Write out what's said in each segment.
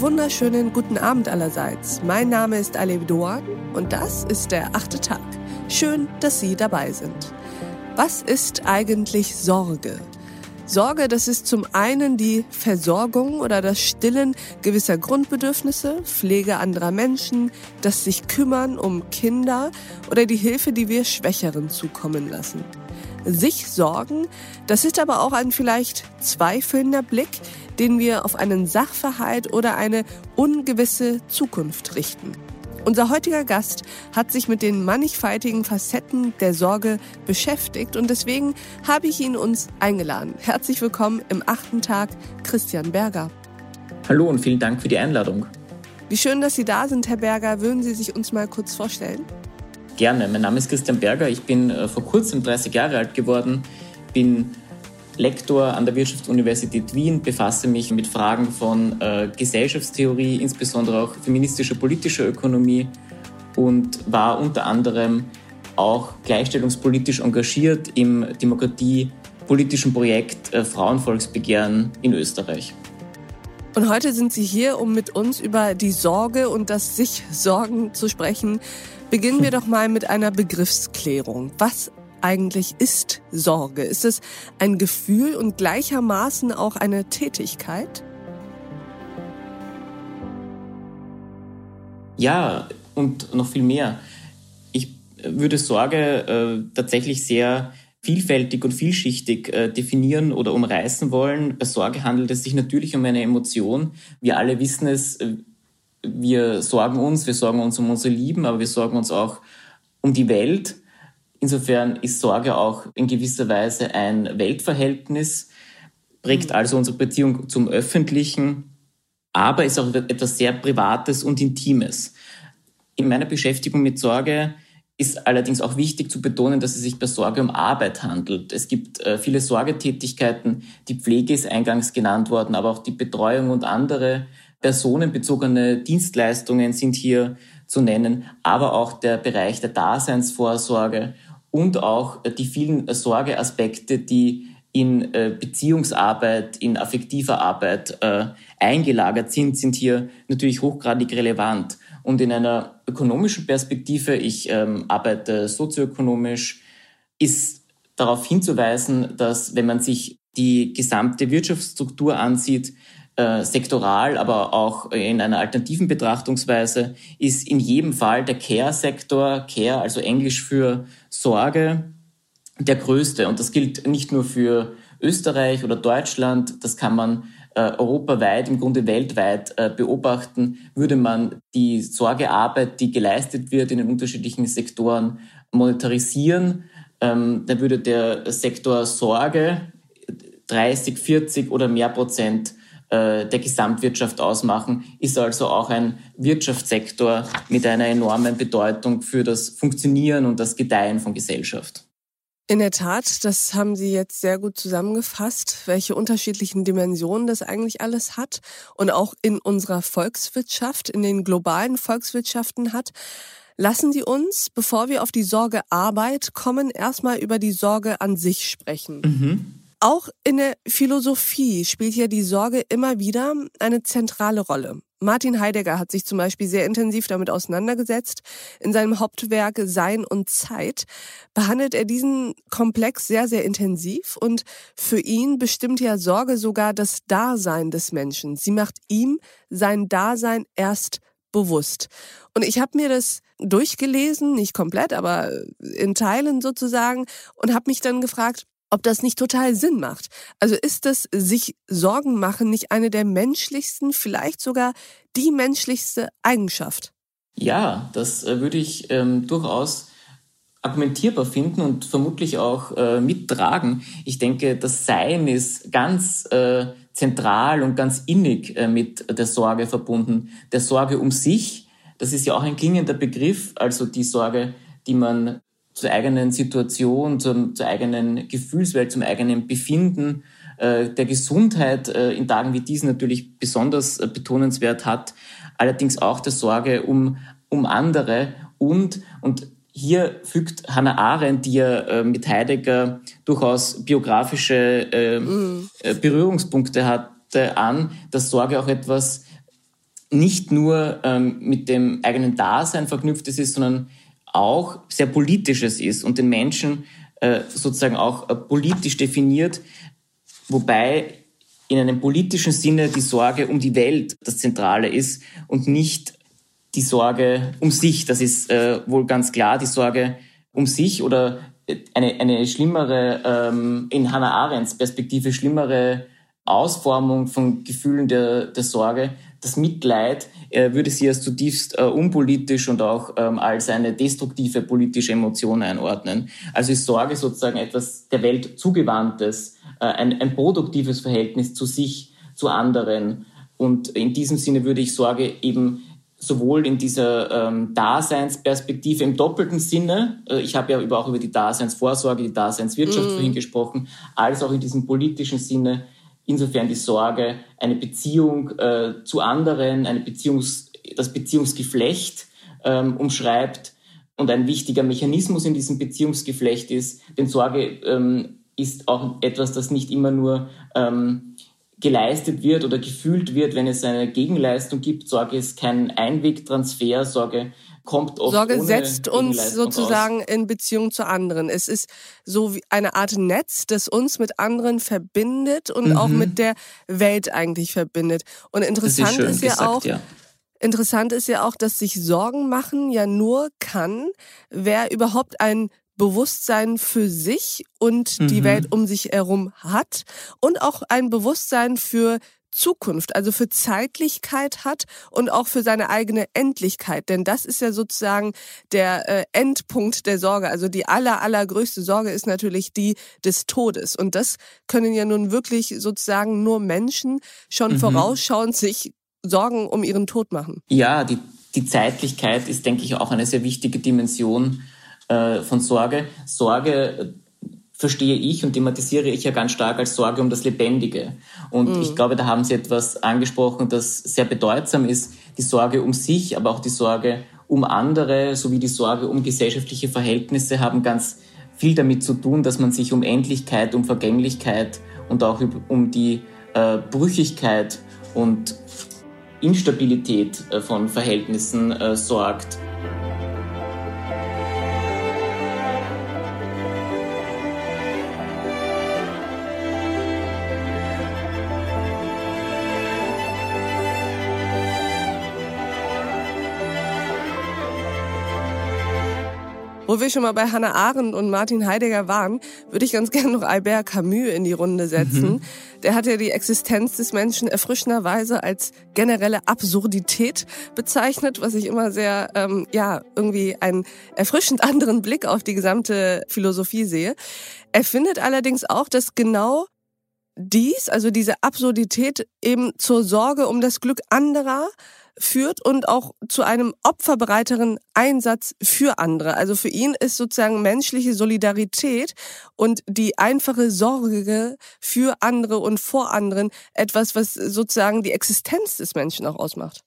Wunderschönen guten Abend allerseits. Mein Name ist Alev Doan und das ist der achte Tag. Schön, dass Sie dabei sind. Was ist eigentlich Sorge? Sorge, das ist zum einen die Versorgung oder das Stillen gewisser Grundbedürfnisse, Pflege anderer Menschen, das sich kümmern um Kinder oder die Hilfe, die wir Schwächeren zukommen lassen. Sich sorgen, das ist aber auch ein vielleicht zweifelnder Blick, den wir auf einen Sachverhalt oder eine ungewisse Zukunft richten. Unser heutiger Gast hat sich mit den mannigfaltigen Facetten der Sorge beschäftigt und deswegen habe ich ihn uns eingeladen. Herzlich willkommen im achten Tag, Christian Berger. Hallo und vielen Dank für die Einladung. Wie schön, dass Sie da sind, Herr Berger. Würden Sie sich uns mal kurz vorstellen? Gerne. Mein Name ist Christian Berger. Ich bin äh, vor kurzem 30 Jahre alt geworden, bin Lektor an der Wirtschaftsuniversität Wien, befasse mich mit Fragen von äh, Gesellschaftstheorie, insbesondere auch feministischer politischer Ökonomie und war unter anderem auch gleichstellungspolitisch engagiert im demokratiepolitischen Projekt äh, Frauenvolksbegehren in Österreich. Und heute sind Sie hier, um mit uns über die Sorge und das sich Sorgen zu sprechen. Beginnen wir doch mal mit einer Begriffsklärung. Was eigentlich ist Sorge? Ist es ein Gefühl und gleichermaßen auch eine Tätigkeit? Ja, und noch viel mehr. Ich würde Sorge äh, tatsächlich sehr vielfältig und vielschichtig äh, definieren oder umreißen wollen. Bei Sorge handelt es sich natürlich um eine Emotion. Wir alle wissen es, äh, wir sorgen uns, wir sorgen uns um unsere Lieben, aber wir sorgen uns auch um die Welt. Insofern ist Sorge auch in gewisser Weise ein Weltverhältnis, prägt mhm. also unsere Beziehung zum Öffentlichen, aber ist auch etwas sehr Privates und Intimes. In meiner Beschäftigung mit Sorge ist allerdings auch wichtig zu betonen, dass es sich bei Sorge um Arbeit handelt. Es gibt äh, viele Sorgetätigkeiten, die Pflege ist eingangs genannt worden, aber auch die Betreuung und andere personenbezogene Dienstleistungen sind hier zu nennen, aber auch der Bereich der Daseinsvorsorge und auch die vielen Sorgeaspekte, die in äh, Beziehungsarbeit, in affektiver Arbeit äh, eingelagert sind, sind hier natürlich hochgradig relevant. Und in einer ökonomischen Perspektive, ich ähm, arbeite sozioökonomisch, ist darauf hinzuweisen, dass wenn man sich die gesamte Wirtschaftsstruktur ansieht, äh, sektoral, aber auch in einer alternativen Betrachtungsweise, ist in jedem Fall der Care-Sektor, Care, also Englisch für Sorge, der größte. Und das gilt nicht nur für Österreich oder Deutschland, das kann man äh, europaweit, im Grunde weltweit äh, beobachten, würde man die Sorgearbeit, die geleistet wird in den unterschiedlichen Sektoren, monetarisieren, ähm, dann würde der Sektor Sorge 30, 40 oder mehr Prozent der Gesamtwirtschaft ausmachen, ist also auch ein Wirtschaftssektor mit einer enormen Bedeutung für das Funktionieren und das Gedeihen von Gesellschaft. In der Tat, das haben Sie jetzt sehr gut zusammengefasst, welche unterschiedlichen Dimensionen das eigentlich alles hat und auch in unserer Volkswirtschaft, in den globalen Volkswirtschaften hat. Lassen Sie uns, bevor wir auf die Sorge Arbeit kommen, erstmal über die Sorge an sich sprechen. Mhm. Auch in der Philosophie spielt ja die Sorge immer wieder eine zentrale Rolle. Martin Heidegger hat sich zum Beispiel sehr intensiv damit auseinandergesetzt. In seinem Hauptwerk Sein und Zeit behandelt er diesen Komplex sehr, sehr intensiv und für ihn bestimmt ja Sorge sogar das Dasein des Menschen. Sie macht ihm sein Dasein erst bewusst. Und ich habe mir das durchgelesen, nicht komplett, aber in Teilen sozusagen, und habe mich dann gefragt, ob das nicht total Sinn macht. Also ist das sich Sorgen machen nicht eine der menschlichsten, vielleicht sogar die menschlichste Eigenschaft? Ja, das äh, würde ich ähm, durchaus argumentierbar finden und vermutlich auch äh, mittragen. Ich denke, das Sein ist ganz äh, zentral und ganz innig äh, mit der Sorge verbunden. Der Sorge um sich, das ist ja auch ein klingender Begriff, also die Sorge, die man zur eigenen Situation, zum, zur eigenen Gefühlswelt, zum eigenen Befinden, äh, der Gesundheit äh, in Tagen wie diesen natürlich besonders äh, betonenswert hat, allerdings auch der Sorge um, um andere und, und hier fügt Hannah Arendt, die ja äh, mit Heidegger durchaus biografische äh, mm. Berührungspunkte hatte, an, dass Sorge auch etwas nicht nur ähm, mit dem eigenen Dasein verknüpft ist, sondern auch sehr politisches ist und den Menschen äh, sozusagen auch äh, politisch definiert, wobei in einem politischen Sinne die Sorge um die Welt das Zentrale ist und nicht die Sorge um sich. Das ist äh, wohl ganz klar, die Sorge um sich oder eine, eine schlimmere, ähm, in Hannah Arendts Perspektive schlimmere Ausformung von Gefühlen der, der Sorge. Das Mitleid äh, würde sie als zutiefst äh, unpolitisch und auch ähm, als eine destruktive politische Emotion einordnen. Also ist Sorge sozusagen etwas der Welt zugewandtes, äh, ein, ein produktives Verhältnis zu sich, zu anderen. Und in diesem Sinne würde ich Sorge eben sowohl in dieser ähm, Daseinsperspektive im doppelten Sinne, äh, ich habe ja über, auch über die Daseinsvorsorge, die Daseinswirtschaft mm. vorhin gesprochen, als auch in diesem politischen Sinne, insofern die Sorge, eine Beziehung äh, zu anderen, eine Beziehungs, das Beziehungsgeflecht ähm, umschreibt und ein wichtiger Mechanismus in diesem Beziehungsgeflecht ist, denn Sorge ähm, ist auch etwas, das nicht immer nur ähm, geleistet wird oder gefühlt wird, wenn es eine Gegenleistung gibt. Sorge ist kein Einwegtransfer, Sorge kommt oft Sorge setzt uns sozusagen aus. in Beziehung zu anderen. Es ist so wie eine Art Netz, das uns mit anderen verbindet und mhm. auch mit der Welt eigentlich verbindet. Und interessant ist, ist ja gesagt, auch, ja. Interessant ist ja auch, dass sich Sorgen machen ja nur kann, wer überhaupt ein Bewusstsein für sich und mhm. die Welt um sich herum hat und auch ein Bewusstsein für Zukunft, also für Zeitlichkeit hat und auch für seine eigene Endlichkeit. Denn das ist ja sozusagen der äh, Endpunkt der Sorge. Also die aller, allergrößte Sorge ist natürlich die des Todes. Und das können ja nun wirklich sozusagen nur Menschen schon mhm. vorausschauend sich Sorgen um ihren Tod machen. Ja, die, die Zeitlichkeit ist, denke ich, auch eine sehr wichtige Dimension äh, von Sorge. Sorge verstehe ich und thematisiere ich ja ganz stark als Sorge um das Lebendige. Und mhm. ich glaube, da haben Sie etwas angesprochen, das sehr bedeutsam ist. Die Sorge um sich, aber auch die Sorge um andere sowie die Sorge um gesellschaftliche Verhältnisse haben ganz viel damit zu tun, dass man sich um Endlichkeit, um Vergänglichkeit und auch um die äh, Brüchigkeit und Instabilität äh, von Verhältnissen äh, sorgt. Wo wir schon mal bei Hannah Arendt und Martin Heidegger waren, würde ich ganz gerne noch Albert Camus in die Runde setzen. Mhm. Der hat ja die Existenz des Menschen erfrischenderweise als generelle Absurdität bezeichnet, was ich immer sehr, ähm, ja, irgendwie einen erfrischend anderen Blick auf die gesamte Philosophie sehe. Er findet allerdings auch, dass genau dies, also diese Absurdität eben zur Sorge um das Glück anderer führt und auch zu einem opferbereiteren Einsatz für andere. Also für ihn ist sozusagen menschliche Solidarität und die einfache Sorge für andere und vor anderen etwas, was sozusagen die Existenz des Menschen auch ausmacht.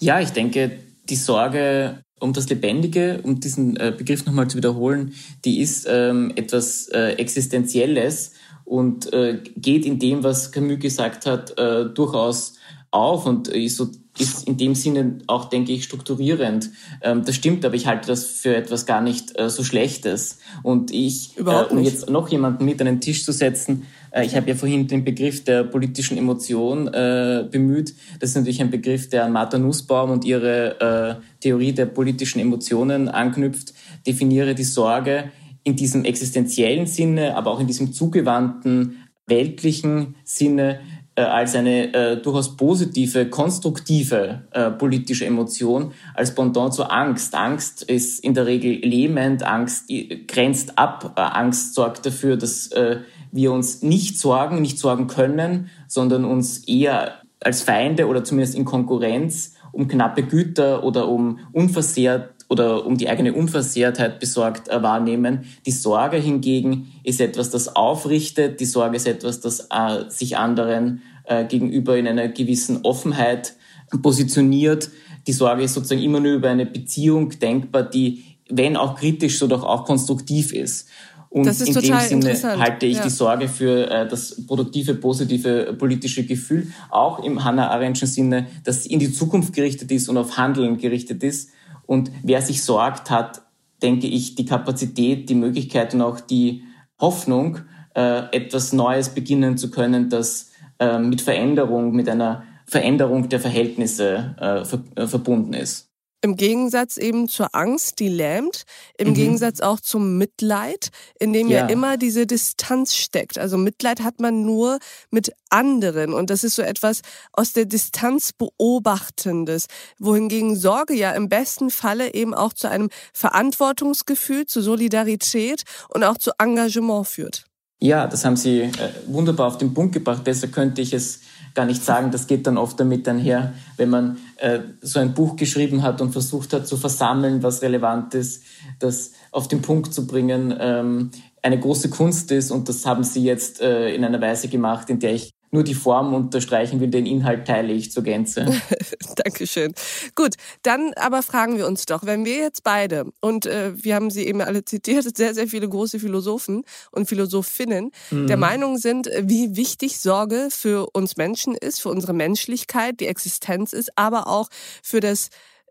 Ja, ich denke, die Sorge um das Lebendige, um diesen äh, Begriff nochmal zu wiederholen, die ist ähm, etwas äh, Existenzielles und äh, geht in dem, was Camus gesagt hat, äh, durchaus auf und ist so ist in dem Sinne auch, denke ich, strukturierend. Ähm, das stimmt, aber ich halte das für etwas gar nicht äh, so Schlechtes. Und ich, äh, um jetzt noch jemanden mit an den Tisch zu setzen, äh, ich habe ja vorhin den Begriff der politischen Emotion äh, bemüht. Das ist natürlich ein Begriff, der an Martha Nussbaum und ihre äh, Theorie der politischen Emotionen anknüpft. Definiere die Sorge in diesem existenziellen Sinne, aber auch in diesem zugewandten weltlichen Sinne äh, als eine äh, durchaus positive, konstruktive äh, politische Emotion als Pendant zur Angst. Angst ist in der Regel lähmend, Angst grenzt ab, äh, Angst sorgt dafür, dass äh, wir uns nicht sorgen, nicht sorgen können, sondern uns eher als Feinde oder zumindest in Konkurrenz um knappe Güter oder um unversehrt oder um die eigene Unversehrtheit besorgt äh, wahrnehmen. Die Sorge hingegen ist etwas, das aufrichtet. Die Sorge ist etwas, das äh, sich anderen äh, gegenüber in einer gewissen Offenheit positioniert. Die Sorge ist sozusagen immer nur über eine Beziehung denkbar, die, wenn auch kritisch, so doch auch konstruktiv ist. Und in dem Sinne halte ich ja. die Sorge für äh, das produktive, positive politische Gefühl auch im Hannah Arendtschen Sinne, dass in die Zukunft gerichtet ist und auf Handeln gerichtet ist. Und wer sich sorgt, hat, denke ich, die Kapazität, die Möglichkeit und auch die Hoffnung, äh, etwas Neues beginnen zu können, das äh, mit Veränderung, mit einer Veränderung der Verhältnisse äh, äh, verbunden ist. Im Gegensatz eben zur Angst, die lähmt, im mhm. Gegensatz auch zum Mitleid, in dem ja. ja. immer diese Distanz steckt. Also Mitleid hat man nur mit anderen und das ist so etwas aus der Distanz beobachtendes, wohingegen Sorge ja im besten Falle eben auch zu einem Verantwortungsgefühl, zu Solidarität und auch zu Engagement führt. Ja, das haben Sie äh, wunderbar auf den Punkt gebracht. Besser könnte ich es gar nicht sagen. Das geht dann oft damit einher, wenn man äh, so ein Buch geschrieben hat und versucht hat zu versammeln, was relevant ist, das auf den Punkt zu bringen, ähm, eine große Kunst ist. Und das haben Sie jetzt äh, in einer Weise gemacht, in der ich nur die Form unterstreichen will, den Inhalt teile ich zur Gänze. Dankeschön. Gut, dann aber fragen wir uns doch, wenn wir jetzt beide, und äh, wir haben sie eben alle zitiert, sehr, sehr viele große Philosophen und Philosophinnen, mhm. der Meinung sind, wie wichtig Sorge für uns Menschen ist, für unsere Menschlichkeit, die Existenz ist, aber auch für das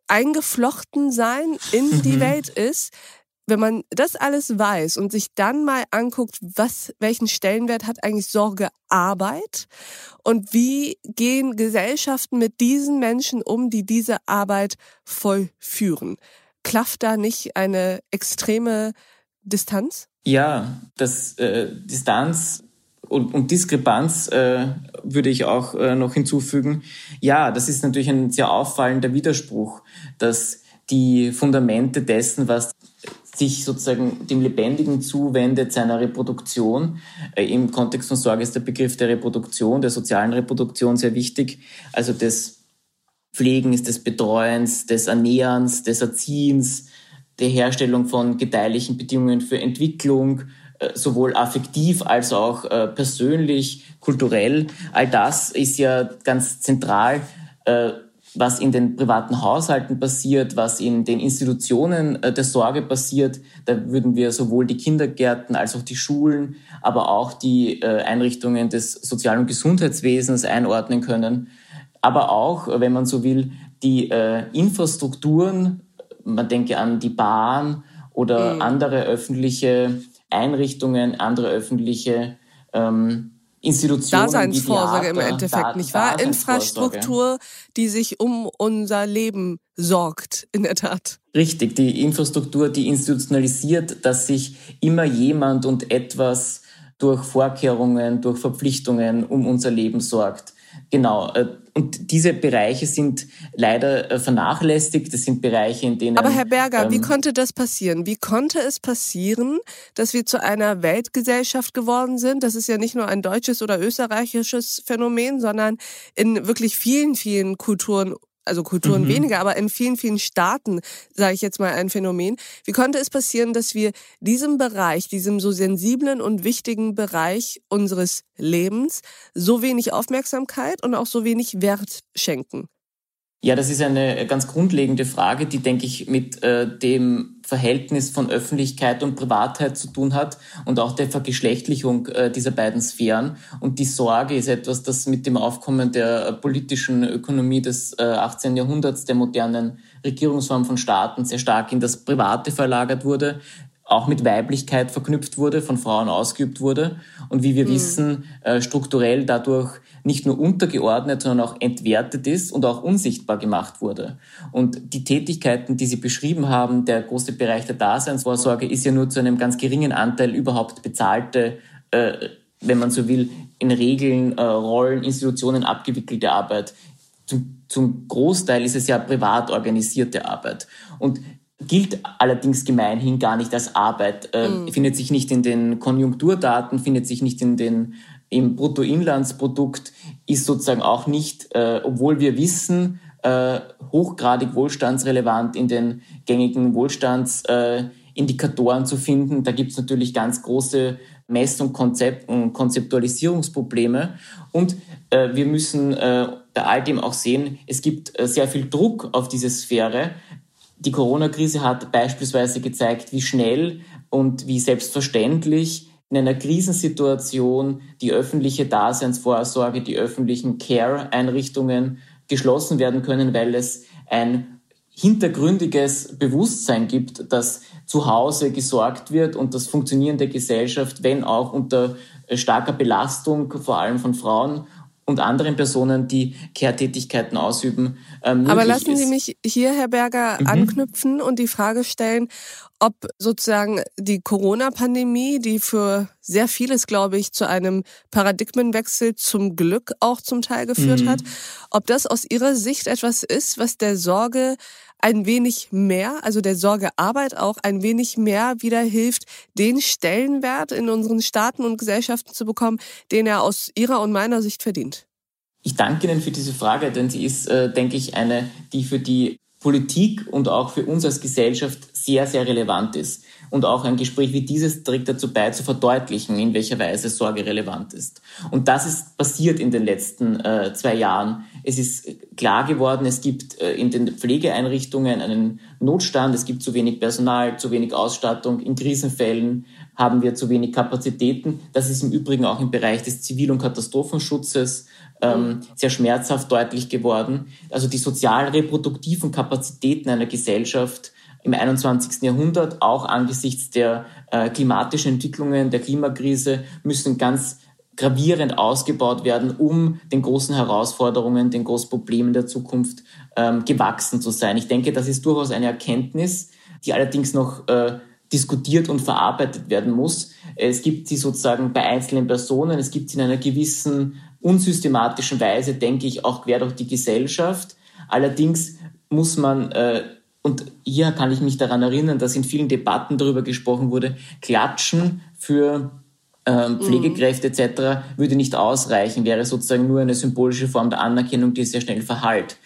Eingeflochtensein in die mhm. Welt ist, wenn man das alles weiß und sich dann mal anguckt, was, welchen Stellenwert hat eigentlich Sorgearbeit und wie gehen Gesellschaften mit diesen Menschen um, die diese Arbeit vollführen, klafft da nicht eine extreme Distanz? Ja, das äh, Distanz und, und Diskrepanz äh, würde ich auch äh, noch hinzufügen. Ja, das ist natürlich ein sehr auffallender Widerspruch, dass die Fundamente dessen, was sich sozusagen dem Lebendigen zuwendet, seiner Reproduktion. Äh, Im Kontext von Sorge ist der Begriff der Reproduktion, der sozialen Reproduktion sehr wichtig, also des Pflegens, des Betreuens, des Ernährens, des Erziehens, der Herstellung von gedeihlichen Bedingungen für Entwicklung, äh, sowohl affektiv als auch äh, persönlich, kulturell. All das ist ja ganz zentral was in den privaten Haushalten passiert, was in den Institutionen äh, der Sorge passiert. Da würden wir sowohl die Kindergärten als auch die Schulen, aber auch die äh, Einrichtungen des Sozial- und Gesundheitswesens einordnen können. Aber auch, wenn man so will, die äh, Infrastrukturen, man denke an die Bahn oder mhm. andere öffentliche Einrichtungen, andere öffentliche ähm, Institutionen. Daseinsvorsorge im Endeffekt, da, nicht wahr? Infrastruktur, die sich um unser Leben sorgt, in der Tat. Richtig, die Infrastruktur, die institutionalisiert, dass sich immer jemand und etwas durch Vorkehrungen, durch Verpflichtungen um unser Leben sorgt. Genau. Äh, und diese Bereiche sind leider äh, vernachlässigt. Das sind Bereiche, in denen. Aber Herr Berger, ähm, wie konnte das passieren? Wie konnte es passieren, dass wir zu einer Weltgesellschaft geworden sind? Das ist ja nicht nur ein deutsches oder österreichisches Phänomen, sondern in wirklich vielen, vielen Kulturen also Kulturen mhm. weniger, aber in vielen, vielen Staaten, sage ich jetzt mal, ein Phänomen. Wie konnte es passieren, dass wir diesem Bereich, diesem so sensiblen und wichtigen Bereich unseres Lebens so wenig Aufmerksamkeit und auch so wenig Wert schenken? Ja, das ist eine ganz grundlegende Frage, die, denke ich, mit äh, dem Verhältnis von Öffentlichkeit und Privatheit zu tun hat und auch der Vergeschlechtlichung äh, dieser beiden Sphären. Und die Sorge ist etwas, das mit dem Aufkommen der politischen Ökonomie des äh, 18. Jahrhunderts, der modernen Regierungsform von Staaten, sehr stark in das Private verlagert wurde auch mit Weiblichkeit verknüpft wurde, von Frauen ausgeübt wurde und wie wir mhm. wissen, äh, strukturell dadurch nicht nur untergeordnet, sondern auch entwertet ist und auch unsichtbar gemacht wurde. Und die Tätigkeiten, die Sie beschrieben haben, der große Bereich der Daseinsvorsorge, ist ja nur zu einem ganz geringen Anteil überhaupt bezahlte, äh, wenn man so will, in Regeln, äh, Rollen, Institutionen abgewickelte Arbeit. Zum, zum Großteil ist es ja privat organisierte Arbeit. Und gilt allerdings gemeinhin gar nicht als Arbeit, äh, mhm. findet sich nicht in den Konjunkturdaten, findet sich nicht in den, im Bruttoinlandsprodukt, ist sozusagen auch nicht, äh, obwohl wir wissen, äh, hochgradig wohlstandsrelevant in den gängigen Wohlstandsindikatoren zu finden. Da gibt es natürlich ganz große Mess- und, Konzept und Konzeptualisierungsprobleme. Und äh, wir müssen äh, bei all dem auch sehen, es gibt äh, sehr viel Druck auf diese Sphäre, Die Corona-Krise hat beispielsweise gezeigt, wie schnell und wie selbstverständlich in einer Krisensituation die öffentliche Daseinsvorsorge, die öffentlichen Care-Einrichtungen geschlossen werden können, weil es ein hintergründiges Bewusstsein gibt, dass zu Hause gesorgt wird und das Funktionieren der Gesellschaft, wenn auch unter starker Belastung, vor allem von Frauen und anderen Personen, die Care-Tätigkeiten ausüben. Ähm, Aber lassen ist. Sie mich hier, Herr Berger, mhm. anknüpfen und die Frage stellen, ob sozusagen die Corona-Pandemie, die für sehr vieles, glaube ich, zu einem Paradigmenwechsel zum Glück auch zum Teil geführt mhm. hat, ob das aus Ihrer Sicht etwas ist, was der Sorge ein wenig mehr, also der Sorgearbeit auch ein wenig mehr wieder hilft, den Stellenwert in unseren Staaten und Gesellschaften zu bekommen, den er aus Ihrer und meiner Sicht verdient? Ich danke Ihnen für diese Frage, denn sie ist, äh, denke ich, eine, die für die Politik und auch für uns als Gesellschaft sehr, sehr relevant ist. Und auch ein Gespräch wie dieses trägt dazu bei, zu verdeutlichen, in welcher Weise Sorge relevant ist. Und das ist passiert in den letzten äh, zwei Jahren. Es ist klar geworden, es gibt äh, in den Pflegeeinrichtungen einen Notstand, es gibt zu wenig Personal, zu wenig Ausstattung. In Krisenfällen haben wir zu wenig Kapazitäten. Das ist im Übrigen auch im Bereich des Zivil- und Katastrophenschutzes ähm, sehr schmerzhaft deutlich geworden. Also die sozial-reproduktiven Kapazitäten einer Gesellschaft im 21. Jahrhundert, auch angesichts der äh, klimatischen Entwicklungen, der Klimakrise, müssen ganz gravierend ausgebaut werden, um den großen Herausforderungen, den großen Problemen der Zukunft ähm, gewachsen zu sein. Ich denke, das ist durchaus eine Erkenntnis, die allerdings noch äh, diskutiert und verarbeitet werden muss. Es gibt sie sozusagen bei einzelnen Personen, es gibt sie in einer gewissen unsystematischen Weise, denke ich, auch quer durch die Gesellschaft. Allerdings muss man, äh, und hier kann ich mich daran erinnern, dass in vielen Debatten darüber gesprochen wurde, klatschen für Pflegekräfte etc. würde nicht ausreichen, wäre sozusagen nur eine symbolische Form der Anerkennung, die sehr schnell verhallt.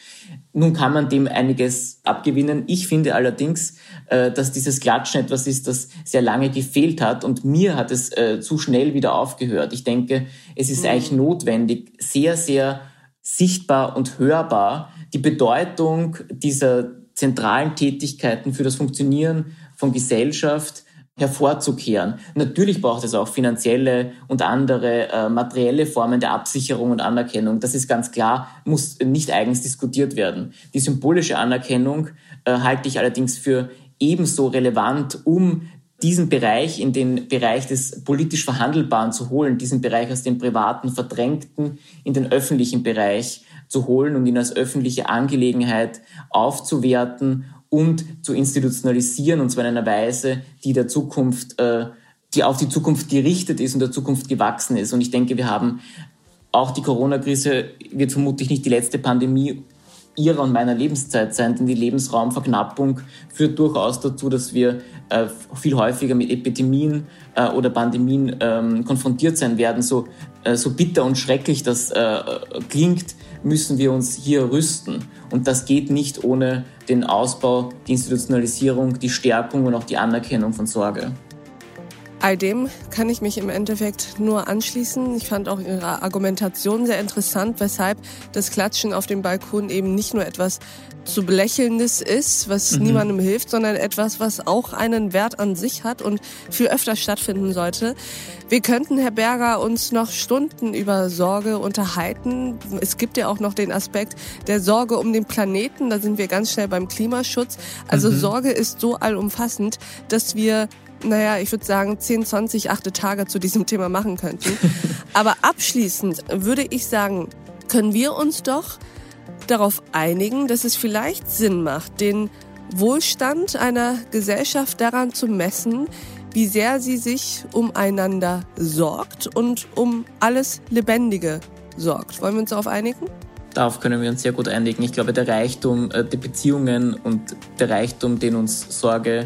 Nun kann man dem einiges abgewinnen. Ich finde allerdings, äh, dass dieses Klatschen etwas ist, das sehr lange gefehlt hat und mir hat es äh, zu schnell wieder aufgehört. Ich denke, es ist mhm. eigentlich notwendig, sehr, sehr sichtbar und hörbar die Bedeutung dieser zentralen Tätigkeiten für das Funktionieren von Gesellschaft hervorzukehren. Natürlich braucht es auch finanzielle und andere äh, materielle Formen der Absicherung und Anerkennung. Das ist ganz klar, muss nicht eigens diskutiert werden. Die symbolische Anerkennung äh, halte ich allerdings für ebenso relevant, um diesen Bereich in den Bereich des politisch Verhandelbaren zu holen, diesen Bereich aus dem privaten Verdrängten in den öffentlichen Bereich zu holen und ihn als öffentliche Angelegenheit aufzuwerten und zu institutionalisieren, und zwar in einer Weise, die der Zukunft, äh, die auf die Zukunft gerichtet ist und der Zukunft gewachsen ist. Und ich denke, wir haben auch die Corona-Krise wird vermutlich nicht die letzte Pandemie ihrer und meiner Lebenszeit sein, denn die Lebensraumverknappung führt durchaus dazu, dass wir äh, viel häufiger mit Epidemien äh, oder Pandemien ähm, konfrontiert sein werden. So, äh, so bitter und schrecklich das äh, klingt, müssen wir uns hier rüsten. Und das geht nicht ohne den Ausbau, die Institutionalisierung, die Stärkung und auch die Anerkennung von Sorge. All dem kann ich mich im Endeffekt nur anschließen. Ich fand auch Ihre Argumentation sehr interessant, weshalb das Klatschen auf dem Balkon eben nicht nur etwas zu belächelndes ist, was mhm. niemandem hilft, sondern etwas, was auch einen Wert an sich hat und viel öfter stattfinden sollte. Wir könnten, Herr Berger, uns noch Stunden über Sorge unterhalten. Es gibt ja auch noch den Aspekt der Sorge um den Planeten. Da sind wir ganz schnell beim Klimaschutz. Also mhm. Sorge ist so allumfassend, dass wir naja, ich würde sagen, 10, 20 achte Tage zu diesem Thema machen könnten. Aber abschließend würde ich sagen, können wir uns doch darauf einigen, dass es vielleicht Sinn macht, den Wohlstand einer Gesellschaft daran zu messen, wie sehr sie sich umeinander sorgt und um alles Lebendige sorgt. Wollen wir uns darauf einigen? Darauf können wir uns sehr gut einigen. Ich glaube, der Reichtum äh, der Beziehungen und der Reichtum, den uns Sorge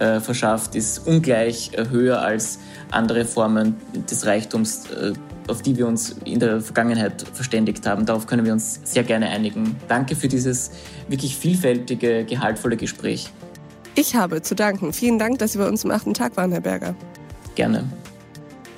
äh, verschafft, ist ungleich höher als andere Formen des Reichtums, äh, auf die wir uns in der Vergangenheit verständigt haben. Darauf können wir uns sehr gerne einigen. Danke für dieses wirklich vielfältige, gehaltvolle Gespräch. Ich habe zu danken. Vielen Dank, dass Sie bei uns am achten Tag waren, Herr Berger. Gerne.